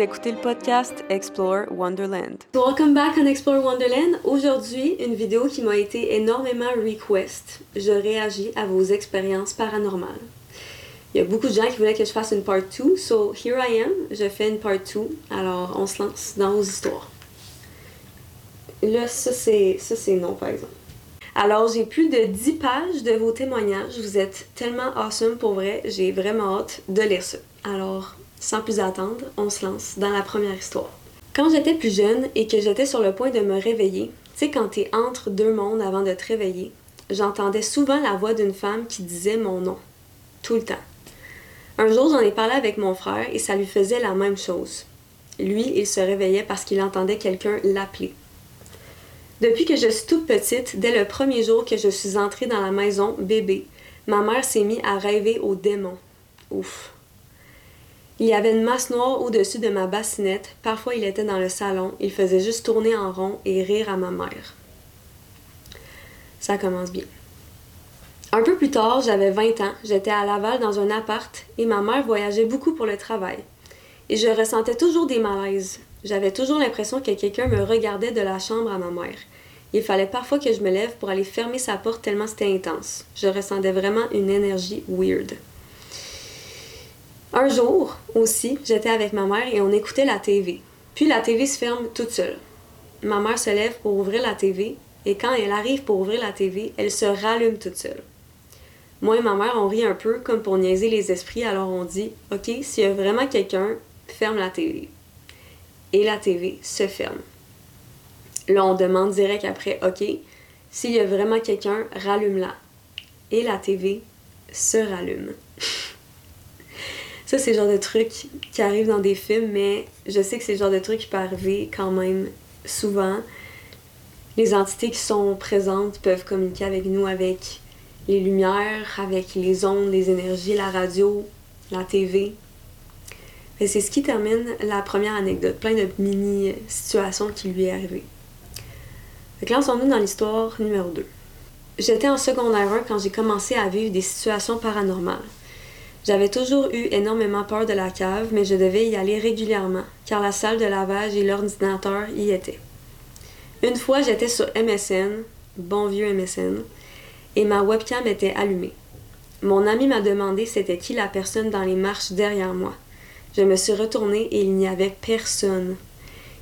Écoutez le podcast Explore Wonderland. Welcome back on Explore Wonderland. Aujourd'hui, une vidéo qui m'a été énormément request. Je réagis à vos expériences paranormales. Il y a beaucoup de gens qui voulaient que je fasse une part 2, so here I am. Je fais une part 2. Alors, on se lance dans vos histoires. Là, ça c'est ça c'est non par exemple. Alors, j'ai plus de 10 pages de vos témoignages. Vous êtes tellement awesome pour vrai. J'ai vraiment hâte de lire ça. Alors, sans plus attendre, on se lance dans la première histoire. Quand j'étais plus jeune et que j'étais sur le point de me réveiller, tu sais, quand t'es entre deux mondes avant de te réveiller, j'entendais souvent la voix d'une femme qui disait mon nom. Tout le temps. Un jour, j'en ai parlé avec mon frère et ça lui faisait la même chose. Lui, il se réveillait parce qu'il entendait quelqu'un l'appeler. Depuis que je suis toute petite, dès le premier jour que je suis entrée dans la maison bébé, ma mère s'est mise à rêver aux démons. Ouf. Il y avait une masse noire au-dessus de ma bassinette. Parfois, il était dans le salon. Il faisait juste tourner en rond et rire à ma mère. Ça commence bien. Un peu plus tard, j'avais 20 ans. J'étais à Laval dans un appart et ma mère voyageait beaucoup pour le travail. Et je ressentais toujours des malaises. J'avais toujours l'impression que quelqu'un me regardait de la chambre à ma mère. Il fallait parfois que je me lève pour aller fermer sa porte tellement c'était intense. Je ressentais vraiment une énergie weird. Un jour aussi, j'étais avec ma mère et on écoutait la TV. Puis la TV se ferme toute seule. Ma mère se lève pour ouvrir la TV et quand elle arrive pour ouvrir la TV, elle se rallume toute seule. Moi et ma mère, on rit un peu comme pour niaiser les esprits, alors on dit OK, s'il y a vraiment quelqu'un, ferme la TV. Et la TV se ferme. Là, on demande direct après OK, s'il y a vraiment quelqu'un, rallume-la. Et la TV se rallume. Ça, c'est le genre de truc qui arrive dans des films, mais je sais que c'est le genre de truc qui peut arriver quand même souvent. Les entités qui sont présentes peuvent communiquer avec nous avec les lumières, avec les ondes, les énergies, la radio, la TV. C'est ce qui termine la première anecdote, plein de mini situations qui lui est arrivées. Donc là, dans l'histoire numéro 2. J'étais en secondaire 1 quand j'ai commencé à vivre des situations paranormales. J'avais toujours eu énormément peur de la cave, mais je devais y aller régulièrement, car la salle de lavage et l'ordinateur y étaient. Une fois, j'étais sur MSN, bon vieux MSN, et ma webcam était allumée. Mon ami m'a demandé c'était qui la personne dans les marches derrière moi. Je me suis retournée et il n'y avait personne.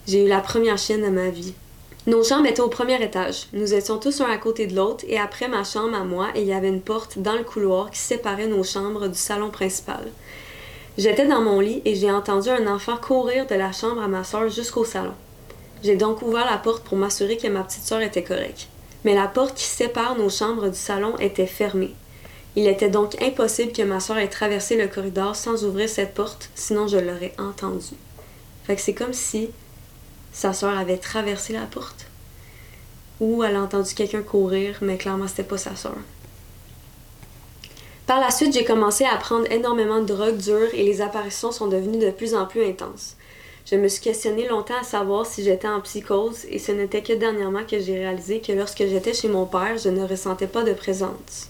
J'ai eu la première chienne de ma vie. Nos chambres étaient au premier étage. Nous étions tous un à côté de l'autre et après ma chambre à moi, il y avait une porte dans le couloir qui séparait nos chambres du salon principal. J'étais dans mon lit et j'ai entendu un enfant courir de la chambre à ma soeur jusqu'au salon. J'ai donc ouvert la porte pour m'assurer que ma petite soeur était correcte. Mais la porte qui sépare nos chambres du salon était fermée. Il était donc impossible que ma soeur ait traversé le corridor sans ouvrir cette porte, sinon je l'aurais entendu. Fait que c'est comme si sa sœur avait traversé la porte. Ou elle a entendu quelqu'un courir, mais clairement c'était pas sa sœur. Par la suite, j'ai commencé à prendre énormément de drogue dure et les apparitions sont devenues de plus en plus intenses. Je me suis questionnée longtemps à savoir si j'étais en psychose et ce n'était que dernièrement que j'ai réalisé que lorsque j'étais chez mon père, je ne ressentais pas de présence.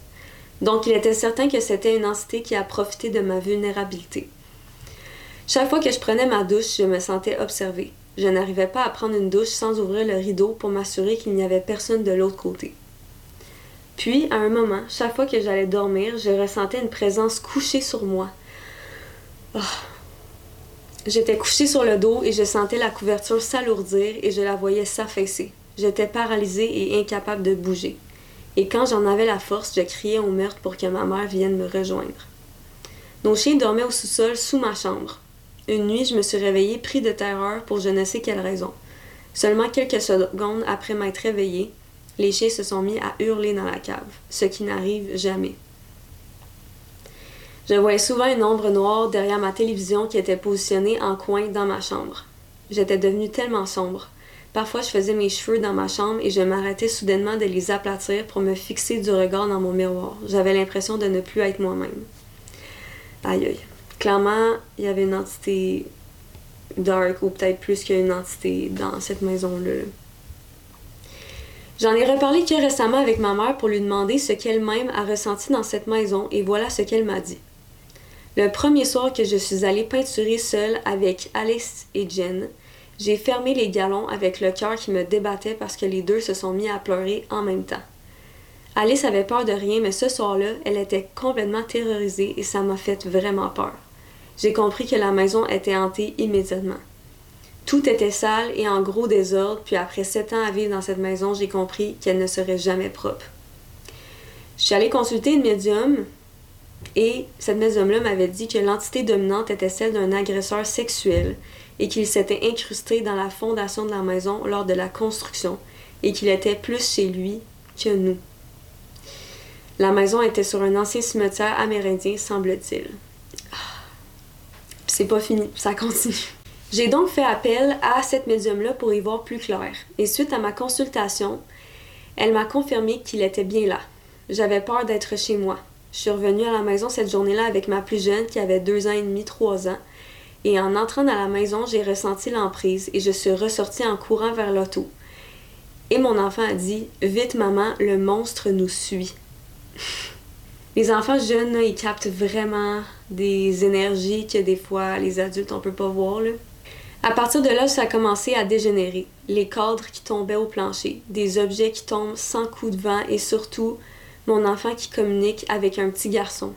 Donc il était certain que c'était une entité qui a profité de ma vulnérabilité. Chaque fois que je prenais ma douche, je me sentais observée. Je n'arrivais pas à prendre une douche sans ouvrir le rideau pour m'assurer qu'il n'y avait personne de l'autre côté. Puis, à un moment, chaque fois que j'allais dormir, je ressentais une présence couchée sur moi. Oh. J'étais couchée sur le dos et je sentais la couverture s'alourdir et je la voyais s'affaisser. J'étais paralysée et incapable de bouger. Et quand j'en avais la force, je criais au meurtre pour que ma mère vienne me rejoindre. Nos chiens dormaient au sous-sol sous ma chambre. Une nuit, je me suis réveillée pris de terreur pour je ne sais quelle raison. Seulement quelques secondes après m'être réveillée, les chiens se sont mis à hurler dans la cave, ce qui n'arrive jamais. Je voyais souvent une ombre noire derrière ma télévision qui était positionnée en coin dans ma chambre. J'étais devenue tellement sombre. Parfois, je faisais mes cheveux dans ma chambre et je m'arrêtais soudainement de les aplatir pour me fixer du regard dans mon miroir. J'avais l'impression de ne plus être moi-même. Aïe aïe. Clairement, il y avait une entité dark ou peut-être plus qu'une entité dans cette maison-là. J'en ai reparlé que récemment avec ma mère pour lui demander ce qu'elle-même a ressenti dans cette maison et voilà ce qu'elle m'a dit. Le premier soir que je suis allée peinturer seule avec Alice et Jen, j'ai fermé les galons avec le cœur qui me débattait parce que les deux se sont mis à pleurer en même temps. Alice avait peur de rien, mais ce soir-là, elle était complètement terrorisée et ça m'a fait vraiment peur. J'ai compris que la maison était hantée immédiatement. Tout était sale et en gros désordre, puis après sept ans à vivre dans cette maison, j'ai compris qu'elle ne serait jamais propre. Je suis allée consulter une médium et cette médium-là m'avait dit que l'entité dominante était celle d'un agresseur sexuel et qu'il s'était incrusté dans la fondation de la maison lors de la construction et qu'il était plus chez lui que nous. La maison était sur un ancien cimetière amérindien, semble-t-il. Ah. C'est pas fini, ça continue. J'ai donc fait appel à cette médium-là pour y voir plus clair. Et suite à ma consultation, elle m'a confirmé qu'il était bien là. J'avais peur d'être chez moi. Je suis revenue à la maison cette journée-là avec ma plus jeune qui avait deux ans et demi, trois ans. Et en entrant dans la maison, j'ai ressenti l'emprise et je suis ressortie en courant vers l'auto. Et mon enfant a dit Vite, maman, le monstre nous suit. les enfants jeunes, ils captent vraiment des énergies que des fois les adultes on peut pas voir. À partir de là, ça a commencé à dégénérer. Les cadres qui tombaient au plancher, des objets qui tombent sans coup de vent et surtout mon enfant qui communique avec un petit garçon.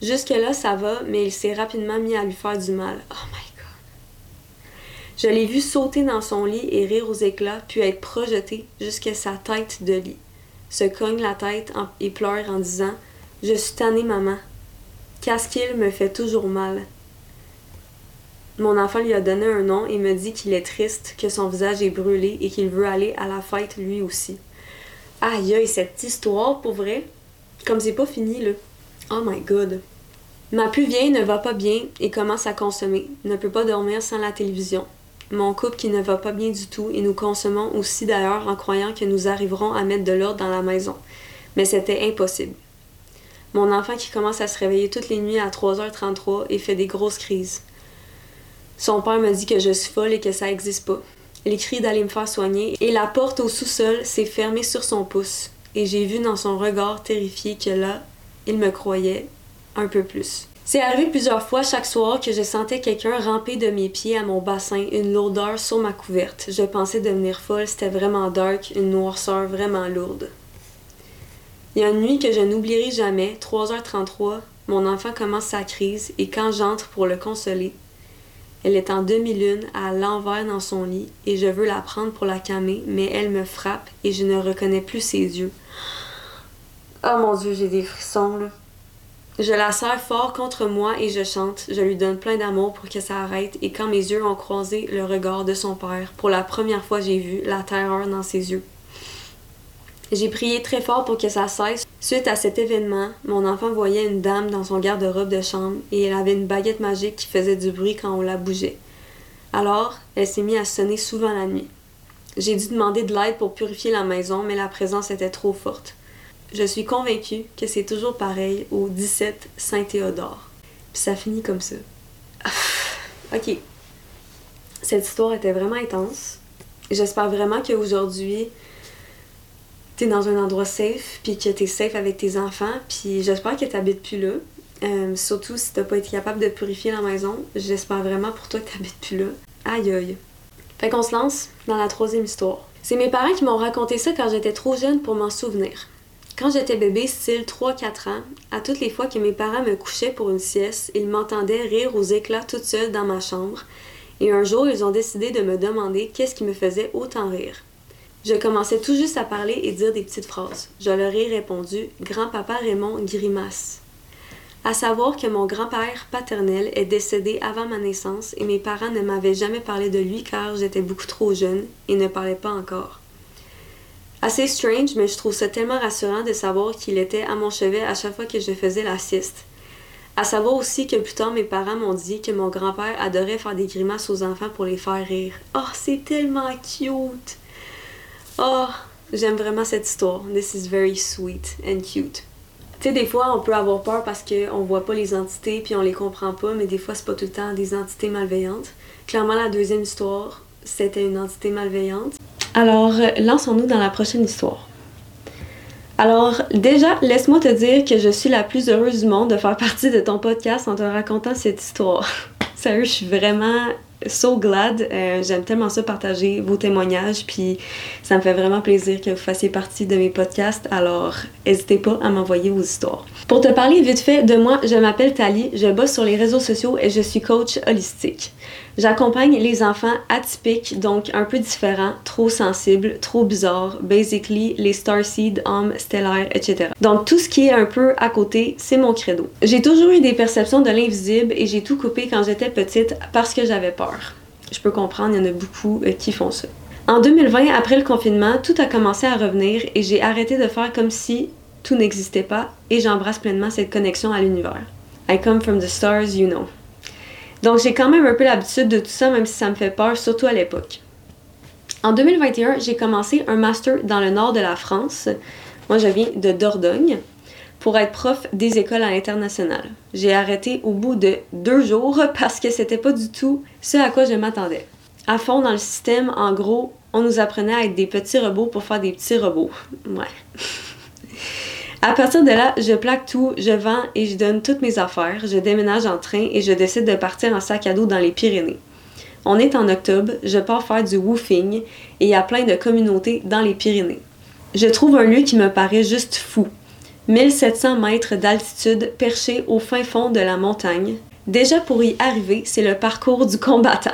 Jusque-là, ça va, mais il s'est rapidement mis à lui faire du mal. Oh my god. Je l'ai vu sauter dans son lit et rire aux éclats, puis être projeté jusqu'à sa tête de lit se cogne la tête et pleure en disant Je suis tannée, maman. Qu'est-ce qu'il me fait toujours mal? Mon enfant lui a donné un nom et me dit qu'il est triste, que son visage est brûlé et qu'il veut aller à la fête lui aussi. Aïe aïe, cette histoire, pour vrai, comme c'est pas fini, là. Oh my god. Ma plus vieille ne va pas bien et commence à consommer, ne peut pas dormir sans la télévision mon couple qui ne va pas bien du tout et nous consommons aussi d'ailleurs en croyant que nous arriverons à mettre de l'ordre dans la maison. Mais c'était impossible. Mon enfant qui commence à se réveiller toutes les nuits à 3h33 et fait des grosses crises. Son père me dit que je suis folle et que ça n'existe pas. Il crie d'aller me faire soigner et la porte au sous-sol s'est fermée sur son pouce. Et j'ai vu dans son regard terrifié que là, il me croyait un peu plus. C'est arrivé plusieurs fois chaque soir que je sentais quelqu'un ramper de mes pieds à mon bassin, une lourdeur sur ma couverte. Je pensais devenir folle, c'était vraiment dark, une noirceur vraiment lourde. Il y a une nuit que je n'oublierai jamais, 3h33, mon enfant commence sa crise et quand j'entre pour le consoler, elle est en demi-lune, à l'envers dans son lit, et je veux la prendre pour la calmer, mais elle me frappe et je ne reconnais plus ses yeux. Oh mon dieu, j'ai des frissons là. Je la serre fort contre moi et je chante. Je lui donne plein d'amour pour que ça arrête. Et quand mes yeux ont croisé le regard de son père, pour la première fois j'ai vu la terreur dans ses yeux. J'ai prié très fort pour que ça cesse. Suite à cet événement, mon enfant voyait une dame dans son garde-robe de chambre et elle avait une baguette magique qui faisait du bruit quand on la bougeait. Alors, elle s'est mise à sonner souvent la nuit. J'ai dû demander de l'aide pour purifier la maison, mais la présence était trop forte. Je suis convaincue que c'est toujours pareil au 17 Saint-Théodore. Puis ça finit comme ça. ok. Cette histoire était vraiment intense. J'espère vraiment qu'aujourd'hui, dans un endroit safe, puis que t'es safe avec tes enfants, puis j'espère que t'habites plus là. Euh, surtout si t'as pas été capable de purifier la maison. J'espère vraiment pour toi que t'habites plus là. Aïe aïe. Fait qu'on se lance dans la troisième histoire. C'est mes parents qui m'ont raconté ça quand j'étais trop jeune pour m'en souvenir. Quand j'étais bébé, style 3-4 ans, à toutes les fois que mes parents me couchaient pour une sieste, ils m'entendaient rire aux éclats toute seule dans ma chambre, et un jour ils ont décidé de me demander qu'est-ce qui me faisait autant rire. Je commençais tout juste à parler et dire des petites phrases. Je leur ai répondu Grand-papa Raymond grimace. À savoir que mon grand-père paternel est décédé avant ma naissance et mes parents ne m'avaient jamais parlé de lui car j'étais beaucoup trop jeune et ne parlais pas encore. Assez strange, mais je trouve ça tellement rassurant de savoir qu'il était à mon chevet à chaque fois que je faisais la sieste. À savoir aussi que plus tard, mes parents m'ont dit que mon grand-père adorait faire des grimaces aux enfants pour les faire rire. Oh, c'est tellement cute! Oh, j'aime vraiment cette histoire. This is very sweet and cute. Tu sais, des fois, on peut avoir peur parce qu'on voit pas les entités puis on les comprend pas, mais des fois, c'est pas tout le temps des entités malveillantes. Clairement, la deuxième histoire, c'était une entité malveillante. Alors, lançons-nous dans la prochaine histoire. Alors, déjà, laisse-moi te dire que je suis la plus heureuse du monde de faire partie de ton podcast en te racontant cette histoire. Sérieux, je suis vraiment so glad. Euh, j'aime tellement ça partager vos témoignages, puis ça me fait vraiment plaisir que vous fassiez partie de mes podcasts. Alors, n'hésitez pas à m'envoyer vos histoires. Pour te parler vite fait de moi, je m'appelle Tali, je bosse sur les réseaux sociaux et je suis coach holistique. J'accompagne les enfants atypiques, donc un peu différents, trop sensibles, trop bizarres, basically les starseed, hommes, stellaires, etc. Donc tout ce qui est un peu à côté, c'est mon credo. J'ai toujours eu des perceptions de l'invisible et j'ai tout coupé quand j'étais petite parce que j'avais peur. Je peux comprendre, il y en a beaucoup euh, qui font ça. En 2020, après le confinement, tout a commencé à revenir et j'ai arrêté de faire comme si tout n'existait pas et j'embrasse pleinement cette connexion à l'univers. I come from the stars, you know. Donc j'ai quand même un peu l'habitude de tout ça, même si ça me fait peur, surtout à l'époque. En 2021, j'ai commencé un master dans le nord de la France. Moi, je viens de Dordogne pour être prof des écoles à l'international. J'ai arrêté au bout de deux jours parce que c'était pas du tout ce à quoi je m'attendais. À fond dans le système, en gros, on nous apprenait à être des petits robots pour faire des petits robots. Ouais. À partir de là, je plaque tout, je vends et je donne toutes mes affaires, je déménage en train et je décide de partir en sac à dos dans les Pyrénées. On est en octobre, je pars faire du woofing et il y a plein de communautés dans les Pyrénées. Je trouve un lieu qui me paraît juste fou. 1700 mètres d'altitude perché au fin fond de la montagne. Déjà pour y arriver, c'est le parcours du combattant.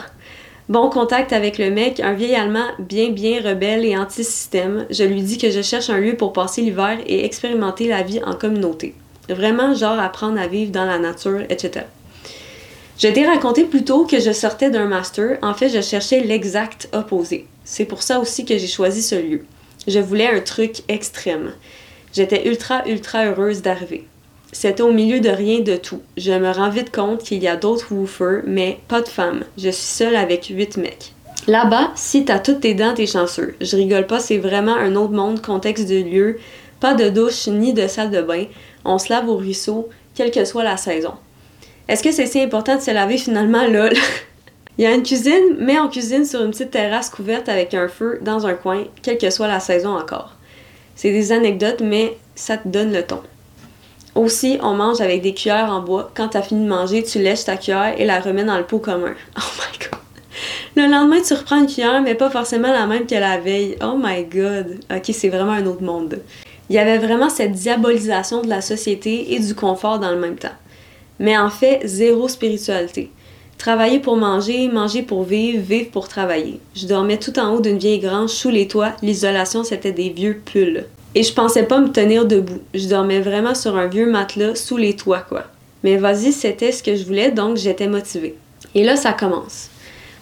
Bon contact avec le mec, un vieil Allemand bien bien rebelle et anti-système. Je lui dis que je cherche un lieu pour passer l'hiver et expérimenter la vie en communauté. Vraiment genre apprendre à vivre dans la nature, etc. Je t'ai raconté plus tôt que je sortais d'un master. En fait, je cherchais l'exact opposé. C'est pour ça aussi que j'ai choisi ce lieu. Je voulais un truc extrême. J'étais ultra ultra heureuse d'arriver. C'était au milieu de rien de tout. Je me rends vite compte qu'il y a d'autres woofers, mais pas de femmes. Je suis seule avec huit mecs. Là-bas, si t'as toutes tes dents, t'es chanceux. Je rigole pas, c'est vraiment un autre monde, contexte de lieu. Pas de douche ni de salle de bain. On se lave au ruisseau, quelle que soit la saison. Est-ce que c'est si important de se laver finalement, lol? Il y a une cuisine, mais on cuisine sur une petite terrasse couverte avec un feu dans un coin, quelle que soit la saison encore. C'est des anecdotes, mais ça te donne le ton. Aussi, on mange avec des cuillères en bois. Quand t'as fini de manger, tu lèches ta cuillère et la remets dans le pot commun. Oh my god. Le lendemain, tu reprends une cuillère, mais pas forcément la même que la veille. Oh my god. Ok, c'est vraiment un autre monde. Il y avait vraiment cette diabolisation de la société et du confort dans le même temps. Mais en fait, zéro spiritualité. Travailler pour manger, manger pour vivre, vivre pour travailler. Je dormais tout en haut d'une vieille grange sous les toits. L'isolation, c'était des vieux pulls. Et je pensais pas me tenir debout. Je dormais vraiment sur un vieux matelas sous les toits, quoi. Mais vas-y, c'était ce que je voulais, donc j'étais motivée. Et là, ça commence.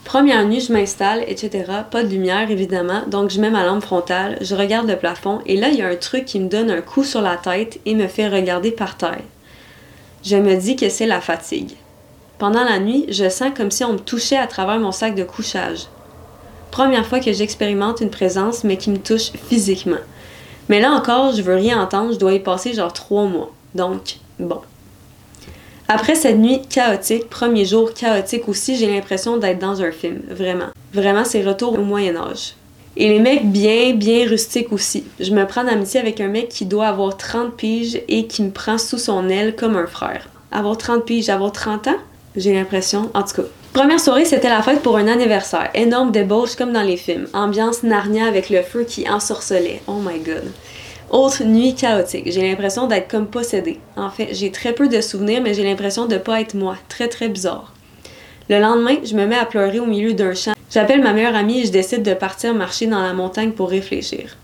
Première nuit, je m'installe, etc. Pas de lumière, évidemment, donc je mets ma lampe frontale, je regarde le plafond, et là, il y a un truc qui me donne un coup sur la tête et me fait regarder par terre. Je me dis que c'est la fatigue. Pendant la nuit, je sens comme si on me touchait à travers mon sac de couchage. Première fois que j'expérimente une présence, mais qui me touche physiquement. Mais là encore, je veux rien entendre, je dois y passer genre trois mois. Donc, bon. Après cette nuit chaotique, premier jour chaotique aussi, j'ai l'impression d'être dans un film, vraiment. Vraiment, c'est retour au Moyen Âge. Et les mecs bien, bien rustiques aussi. Je me prends d'amitié avec un mec qui doit avoir 30 piges et qui me prend sous son aile comme un frère. Avoir 30 piges, avoir 30 ans? J'ai l'impression, en tout cas. Première soirée, c'était la fête pour un anniversaire. Énorme débauche comme dans les films. Ambiance Narnia avec le feu qui ensorcelait. Oh my god. Autre nuit chaotique. J'ai l'impression d'être comme possédée. En fait, j'ai très peu de souvenirs, mais j'ai l'impression de pas être moi. Très très bizarre. Le lendemain, je me mets à pleurer au milieu d'un champ. J'appelle ma meilleure amie et je décide de partir marcher dans la montagne pour réfléchir.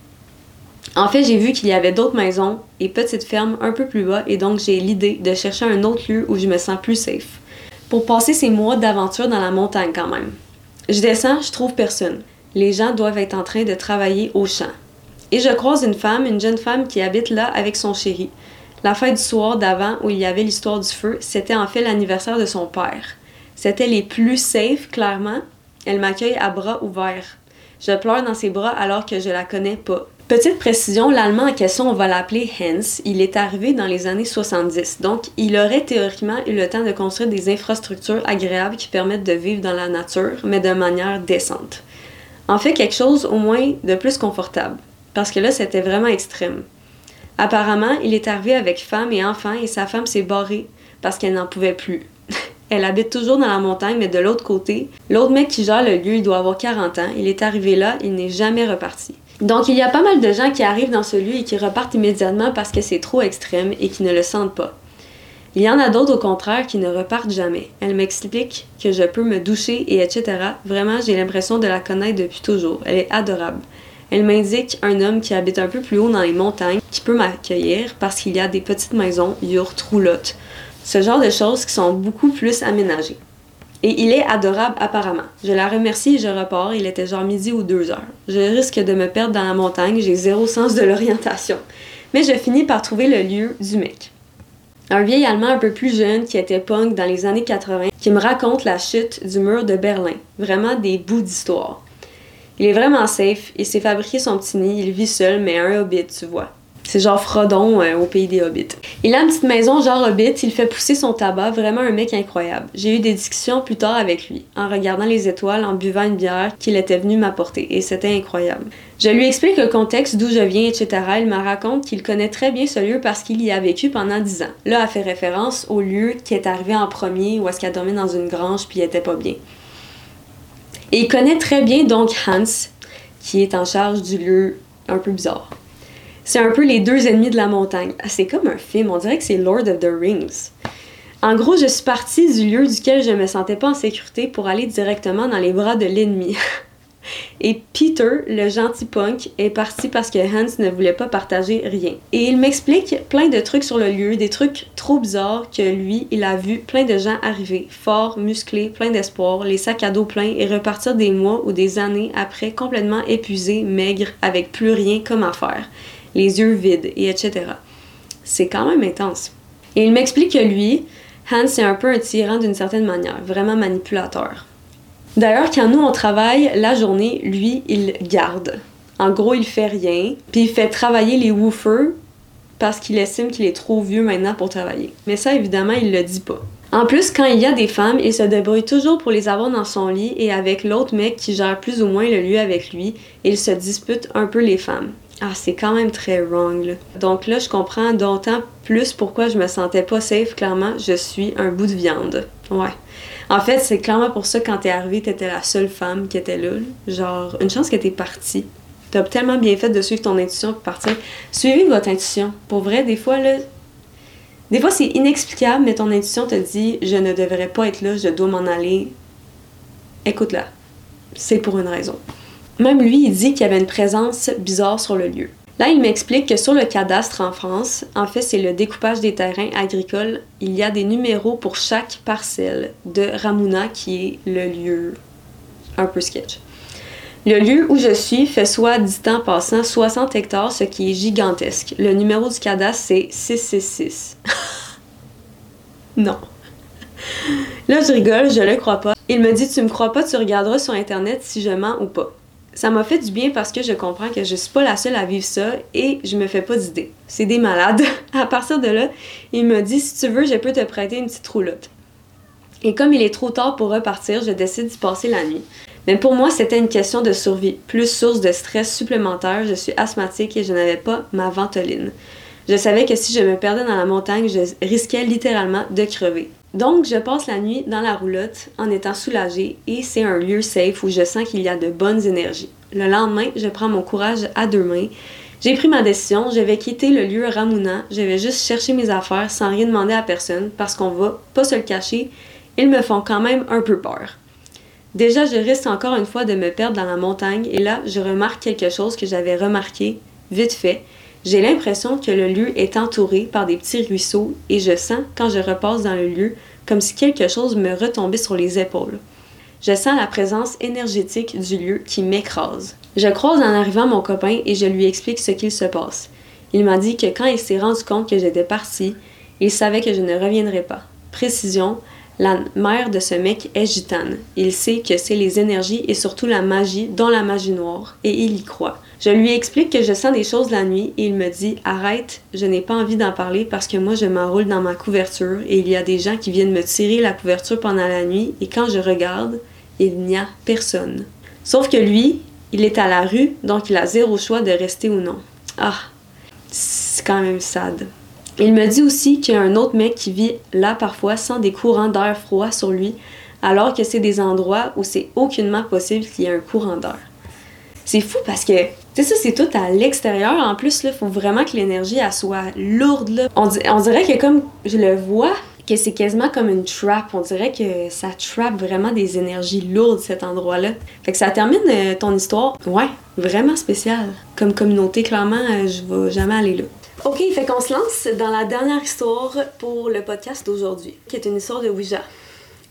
En fait, j'ai vu qu'il y avait d'autres maisons et petites fermes un peu plus bas et donc j'ai l'idée de chercher un autre lieu où je me sens plus safe pour passer ces mois d'aventure dans la montagne quand même. Je descends, je trouve personne. Les gens doivent être en train de travailler au champ. Et je croise une femme, une jeune femme qui habite là avec son chéri. La fête du soir d'avant où il y avait l'histoire du feu, c'était en fait l'anniversaire de son père. C'était les plus safe, clairement. Elle m'accueille à bras ouverts. Je pleure dans ses bras alors que je la connais pas. Petite précision, l'allemand en question, on va l'appeler Hens. Il est arrivé dans les années 70, donc il aurait théoriquement eu le temps de construire des infrastructures agréables qui permettent de vivre dans la nature, mais de manière décente. En fait, quelque chose au moins de plus confortable, parce que là, c'était vraiment extrême. Apparemment, il est arrivé avec femme et enfant et sa femme s'est barrée parce qu'elle n'en pouvait plus. Elle habite toujours dans la montagne, mais de l'autre côté. L'autre mec qui gère le lieu, il doit avoir 40 ans. Il est arrivé là, il n'est jamais reparti. Donc, il y a pas mal de gens qui arrivent dans ce lieu et qui repartent immédiatement parce que c'est trop extrême et qui ne le sentent pas. Il y en a d'autres, au contraire, qui ne repartent jamais. Elle m'explique que je peux me doucher et etc. Vraiment, j'ai l'impression de la connaître depuis toujours. Elle est adorable. Elle m'indique un homme qui habite un peu plus haut dans les montagnes qui peut m'accueillir parce qu'il y a des petites maisons, yurts, roulottes. Ce genre de choses qui sont beaucoup plus aménagées. Et il est adorable apparemment. Je la remercie et je repars. Il était genre midi ou deux heures. Je risque de me perdre dans la montagne. J'ai zéro sens de l'orientation. Mais je finis par trouver le lieu du mec. Un vieil Allemand un peu plus jeune qui était punk dans les années 80 qui me raconte la chute du mur de Berlin. Vraiment des bouts d'histoire. Il est vraiment safe. Il s'est fabriqué son petit nid. Il vit seul, mais un hobbit, tu vois. C'est genre Frodon euh, au pays des hobbits. Il a une petite maison genre hobbit, il fait pousser son tabac, vraiment un mec incroyable. J'ai eu des discussions plus tard avec lui, en regardant les étoiles, en buvant une bière qu'il était venu m'apporter, et c'était incroyable. Je lui explique le contexte d'où je viens, etc. Il me raconte qu'il connaît très bien ce lieu parce qu'il y a vécu pendant 10 ans. Là, elle fait référence au lieu qui est arrivé en premier, où est-ce qu'elle dormait dans une grange puis il était pas bien. Et il connaît très bien donc Hans, qui est en charge du lieu un peu bizarre. C'est un peu les deux ennemis de la montagne. Ah, c'est comme un film, on dirait que c'est Lord of the Rings. En gros, je suis partie du lieu duquel je me sentais pas en sécurité pour aller directement dans les bras de l'ennemi. Et Peter, le gentil punk, est parti parce que Hans ne voulait pas partager rien. Et il m'explique plein de trucs sur le lieu, des trucs trop bizarres que lui, il a vu plein de gens arriver, forts, musclés, pleins d'espoir, les sacs à dos pleins et repartir des mois ou des années après complètement épuisés, maigres, avec plus rien comme à faire les yeux vides, et etc. C'est quand même intense. Et il m'explique que lui, Hans, c'est un peu un tyran d'une certaine manière, vraiment manipulateur. D'ailleurs, quand nous on travaille la journée, lui, il garde. En gros, il fait rien, puis il fait travailler les woofers parce qu'il estime qu'il est trop vieux maintenant pour travailler. Mais ça, évidemment, il le dit pas. En plus, quand il y a des femmes, il se débrouille toujours pour les avoir dans son lit et avec l'autre mec qui gère plus ou moins le lieu avec lui, il se dispute un peu les femmes. Ah, c'est quand même très wrong. Donc là, je comprends d'autant plus pourquoi je me sentais pas safe. Clairement, je suis un bout de viande. Ouais. En fait, c'est clairement pour ça quand t'es arrivée, t'étais la seule femme qui était là. Genre, une chance que t'es partie. T'as tellement bien fait de suivre ton intuition pour partir. Suivez votre intuition. Pour vrai, des fois, là. Des fois, c'est inexplicable, mais ton intuition te dit je ne devrais pas être là, je dois m'en aller. Écoute-la. C'est pour une raison. Même lui, il dit qu'il y avait une présence bizarre sur le lieu. Là, il m'explique que sur le cadastre en France, en fait, c'est le découpage des terrains agricoles. Il y a des numéros pour chaque parcelle de Ramuna, qui est le lieu un peu sketch. Le lieu où je suis fait soit, dit en passant, 60 hectares, ce qui est gigantesque. Le numéro du cadastre, c'est 666. non. Là, je rigole, je le crois pas. Il me dit Tu me crois pas, tu regarderas sur Internet si je mens ou pas ça m'a fait du bien parce que je comprends que je suis pas la seule à vivre ça et je me fais pas d'idée. C'est des malades. à partir de là, il me dit si tu veux, je peux te prêter une petite roulotte. Et comme il est trop tard pour repartir, je décide d'y passer la nuit. Mais pour moi, c'était une question de survie, plus source de stress supplémentaire. Je suis asthmatique et je n'avais pas ma ventoline. Je savais que si je me perdais dans la montagne, je risquais littéralement de crever. Donc, je passe la nuit dans la roulotte en étant soulagée et c'est un lieu safe où je sens qu'il y a de bonnes énergies. Le lendemain, je prends mon courage à deux mains. J'ai pris ma décision, je vais quitter le lieu Ramuna, je vais juste chercher mes affaires sans rien demander à personne parce qu'on va pas se le cacher, ils me font quand même un peu peur. Déjà, je risque encore une fois de me perdre dans la montagne et là, je remarque quelque chose que j'avais remarqué vite fait, j'ai l'impression que le lieu est entouré par des petits ruisseaux et je sens, quand je repasse dans le lieu, comme si quelque chose me retombait sur les épaules. Je sens la présence énergétique du lieu qui m'écrase. Je croise en arrivant mon copain et je lui explique ce qu'il se passe. Il m'a dit que quand il s'est rendu compte que j'étais partie, il savait que je ne reviendrais pas. Précision, La mère de ce mec est gitane. Il sait que c'est les énergies et surtout la magie, dont la magie noire, et il y croit. Je lui explique que je sens des choses la nuit et il me dit Arrête, je n'ai pas envie d'en parler parce que moi je m'enroule dans ma couverture et il y a des gens qui viennent me tirer la couverture pendant la nuit et quand je regarde, il n'y a personne. Sauf que lui, il est à la rue, donc il a zéro choix de rester ou non. Ah, c'est quand même sad. Il me dit aussi qu'il y a un autre mec qui vit là parfois sans des courants d'air froid sur lui, alors que c'est des endroits où c'est aucunement possible qu'il y ait un courant d'air. C'est fou parce que, tu sais, ça, c'est tout à l'extérieur. En plus, il faut vraiment que l'énergie, soit lourde, là. On, on dirait que comme je le vois, que c'est quasiment comme une trap. On dirait que ça trappe vraiment des énergies lourdes, cet endroit-là. Fait que ça termine euh, ton histoire, ouais, vraiment spéciale. Comme communauté, clairement, euh, je vais jamais aller là. Ok, fait qu'on se lance dans la dernière histoire pour le podcast d'aujourd'hui, qui est une histoire de Ouija.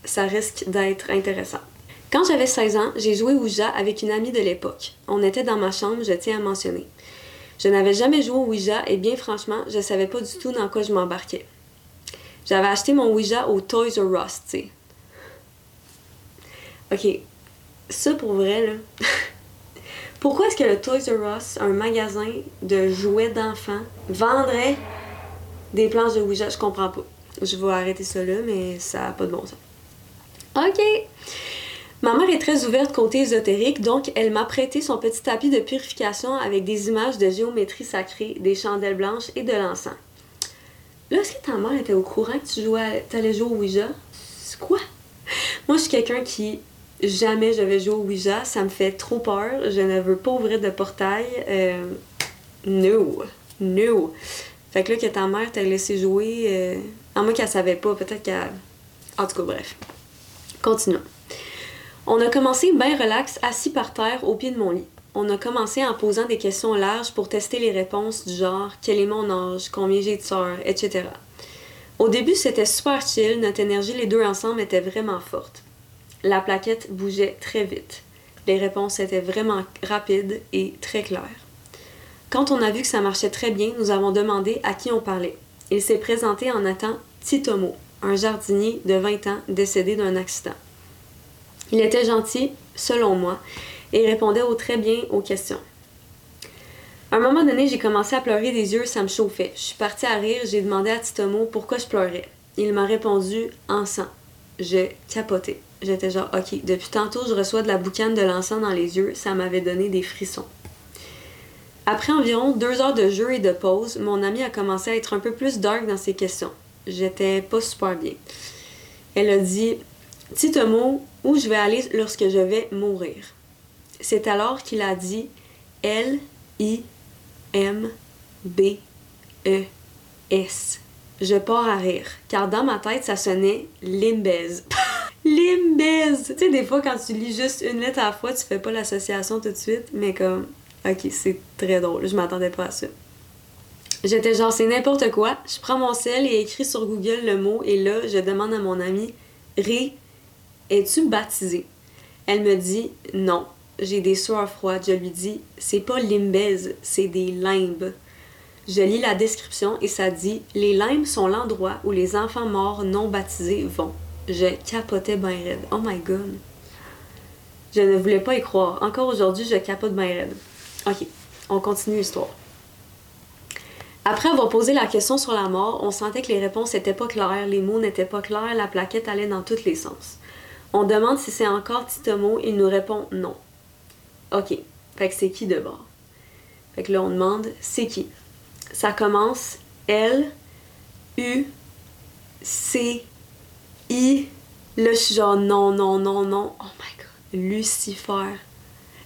Ça risque d'être intéressant. Quand j'avais 16 ans, j'ai joué Ouija avec une amie de l'époque. On était dans ma chambre, je tiens à mentionner. Je n'avais jamais joué au Ouija et bien franchement, je savais pas du tout dans quoi je m'embarquais. J'avais acheté mon Ouija au Toys R Us, tu sais. Ok, ça pour vrai, là. Pourquoi est-ce que le Toys R Us, un magasin de jouets d'enfants, vendrait des planches de Ouija? Je comprends pas. Je vais arrêter ça là, mais ça n'a pas de bon sens. Ok! Ma mère est très ouverte côté ésotérique, donc elle m'a prêté son petit tapis de purification avec des images de géométrie sacrée, des chandelles blanches et de l'encens. Là, est-ce que ta mère était au courant que tu jouais, allais jouer au Ouija? C'est quoi? Moi, je suis quelqu'un qui jamais je vais jouer au Ouija. Ça me fait trop peur. Je ne veux pas ouvrir de portail. Euh, no. No. Fait que là, que ta mère t'a laissé jouer, euh, à moins qu'elle savait pas, peut-être qu'elle. En tout cas, bref. Continuons. On a commencé bien relax, assis par terre au pied de mon lit. On a commencé en posant des questions larges pour tester les réponses du genre quel est mon âge, combien j'ai de sœurs, etc. Au début, c'était super chill, notre énergie les deux ensemble était vraiment forte. La plaquette bougeait très vite. Les réponses étaient vraiment rapides et très claires. Quand on a vu que ça marchait très bien, nous avons demandé à qui on parlait. Il s'est présenté en attendant Titomo, un jardinier de 20 ans décédé d'un accident. Il était gentil, selon moi, et répondait au très bien aux questions. À un moment donné, j'ai commencé à pleurer des yeux, ça me chauffait. Je suis partie à rire, j'ai demandé à Titomo pourquoi je pleurais. Il m'a répondu encens. Je capotais. J'étais genre, ok, depuis tantôt, je reçois de la boucane de l'encens dans les yeux, ça m'avait donné des frissons. Après environ deux heures de jeu et de pause, mon amie a commencé à être un peu plus dark dans ses questions. J'étais pas super bien. Elle a dit Titomo, où je vais aller lorsque je vais mourir. C'est alors qu'il a dit L I M B E S. Je pars à rire, car dans ma tête ça sonnait limbez. limbez. Tu sais des fois quand tu lis juste une lettre à la fois, tu fais pas l'association tout de suite, mais comme OK, c'est très drôle, je m'attendais pas à ça. J'étais genre c'est n'importe quoi. Je prends mon sel et écris sur Google le mot et là, je demande à mon ami Ré es-tu baptisée? Elle me dit non. J'ai des sueurs froides. Je lui dis c'est pas limbez, c'est des limbes. Je lis la description et ça dit Les limbes sont l'endroit où les enfants morts non baptisés vont. Je capotais bien raide. Oh my god. Je ne voulais pas y croire. Encore aujourd'hui, je capote bien raide. Ok, on continue l'histoire. Après avoir posé la question sur la mort, on sentait que les réponses n'étaient pas claires, les mots n'étaient pas clairs, la plaquette allait dans tous les sens. On demande si c'est encore Titomo, il nous répond non. OK. Fait que c'est qui de bord? Fait que là, on demande c'est qui? Ça commence L, U, C, I. Là, je suis genre non, non, non, non. Oh my god. Lucifer.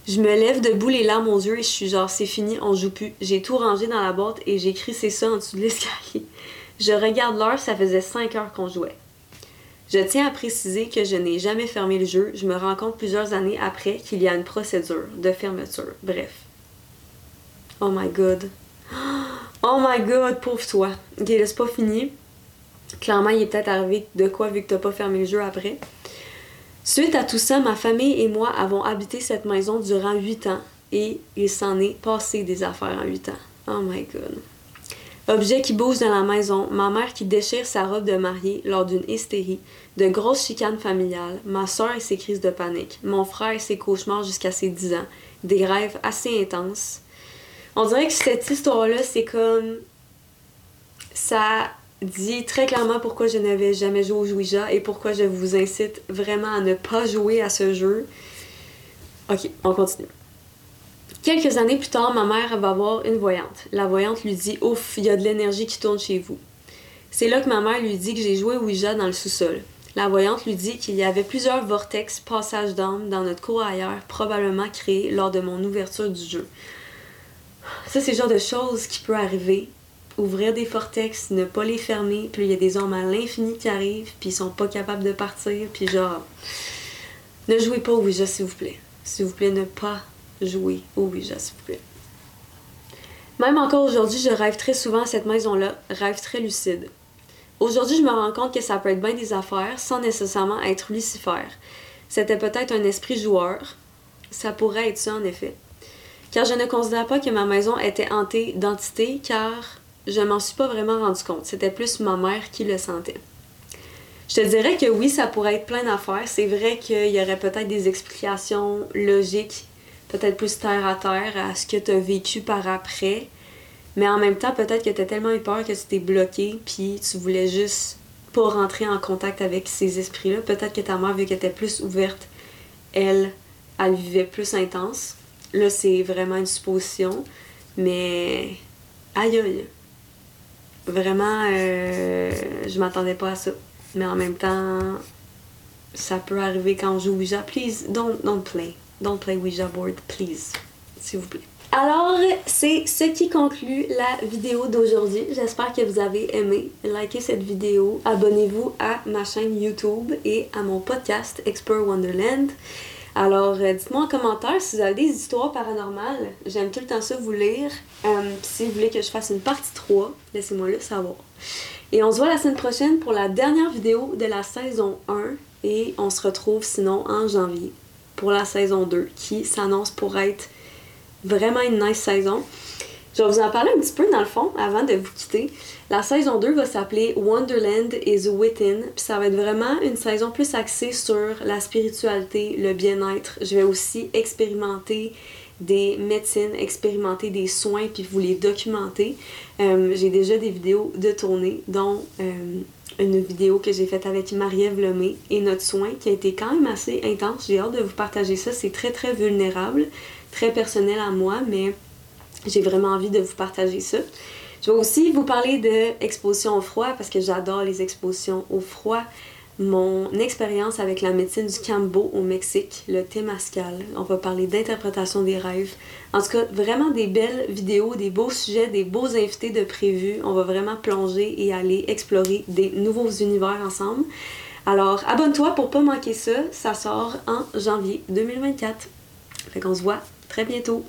Je me lève debout, les larmes aux yeux, et je suis genre, c'est fini, on joue plus. J'ai tout rangé dans la boîte et j'ai c'est ça en dessous de l'escalier. Je regarde l'heure, ça faisait 5 heures qu'on jouait. Je tiens à préciser que je n'ai jamais fermé le jeu. Je me rends compte plusieurs années après qu'il y a une procédure de fermeture. Bref. Oh my god. Oh my god, pauvre toi. Ok, là, c'est pas fini. Clairement, il est peut-être arrivé de quoi vu que t'as pas fermé le jeu après. Suite à tout ça, ma famille et moi avons habité cette maison durant 8 ans et il s'en est passé des affaires en 8 ans. Oh my god. Objets qui bougent dans la maison, ma mère qui déchire sa robe de mariée lors d'une hystérie, de grosses chicanes familiales, ma soeur et ses crises de panique, mon frère et ses cauchemars jusqu'à ses 10 ans, des rêves assez intenses. On dirait que cette histoire-là, c'est comme. Ça dit très clairement pourquoi je n'avais jamais joué au Ouija et pourquoi je vous incite vraiment à ne pas jouer à ce jeu. Ok, on continue. Quelques années plus tard, ma mère va voir une voyante. La voyante lui dit Ouf, il y a de l'énergie qui tourne chez vous. C'est là que ma mère lui dit que j'ai joué Ouija dans le sous-sol. La voyante lui dit qu'il y avait plusieurs vortex passages d'âme dans notre cour ailleurs, probablement créés lors de mon ouverture du jeu. Ça, c'est le genre de choses qui peut arriver ouvrir des vortex, ne pas les fermer, puis il y a des hommes à l'infini qui arrivent, puis ils sont pas capables de partir, puis genre, ne jouez pas au Ouija, s'il vous plaît. S'il vous plaît, ne pas jouer au Ouija, s'il vous plaît. Même encore aujourd'hui, je rêve très souvent à cette maison-là, rêve très lucide. Aujourd'hui, je me rends compte que ça peut être bien des affaires sans nécessairement être Lucifer. C'était peut-être un esprit joueur. Ça pourrait être ça, en effet. Car je ne considère pas que ma maison était hantée d'entités, car je m'en suis pas vraiment rendu compte. C'était plus ma mère qui le sentait. Je te dirais que oui, ça pourrait être plein d'affaires. C'est vrai qu'il y aurait peut-être des explications logiques, peut-être plus terre à terre à ce que tu as vécu par après. Mais en même temps, peut-être que tu as tellement eu peur que tu t'es bloqué, puis tu voulais juste pas rentrer en contact avec ces esprits-là. Peut-être que ta mère, vu qu'elle était plus ouverte, elle, elle vivait plus intense. Là, c'est vraiment une supposition. Mais aïe aïe vraiment, euh, je m'attendais pas à ça. Mais en même temps, ça peut arriver quand joue Ouija. Please, don't, don't play. Don't play Ouija board, please. S'il vous plaît. Alors, c'est ce qui conclut la vidéo d'aujourd'hui. J'espère que vous avez aimé. Likez cette vidéo. Abonnez-vous à ma chaîne YouTube et à mon podcast Explore Wonderland. Alors, euh, dites-moi en commentaire si vous avez des histoires paranormales. J'aime tout le temps ça vous lire. Euh, si vous voulez que je fasse une partie 3, laissez-moi le savoir. Et on se voit la semaine prochaine pour la dernière vidéo de la saison 1. Et on se retrouve sinon en janvier pour la saison 2 qui s'annonce pour être vraiment une nice saison. Je vais vous en parler un petit peu dans le fond avant de vous quitter. La saison 2 va s'appeler Wonderland is Within, puis ça va être vraiment une saison plus axée sur la spiritualité, le bien-être. Je vais aussi expérimenter des médecines, expérimenter des soins, puis vous les documenter. Euh, j'ai déjà des vidéos de tournée, dont euh, une vidéo que j'ai faite avec Marie-Ève Lemay et notre soin qui a été quand même assez intense. J'ai hâte de vous partager ça. C'est très très vulnérable, très personnel à moi, mais j'ai vraiment envie de vous partager ça. Je vais aussi vous parler d'exposition au froid parce que j'adore les expositions au froid. Mon expérience avec la médecine du Cambo au Mexique, le Temascal. On va parler d'interprétation des rêves. En tout cas, vraiment des belles vidéos, des beaux sujets, des beaux invités de prévus. On va vraiment plonger et aller explorer des nouveaux univers ensemble. Alors, abonne-toi pour pas manquer ça. Ça sort en janvier 2024. Fait qu'on se voit très bientôt.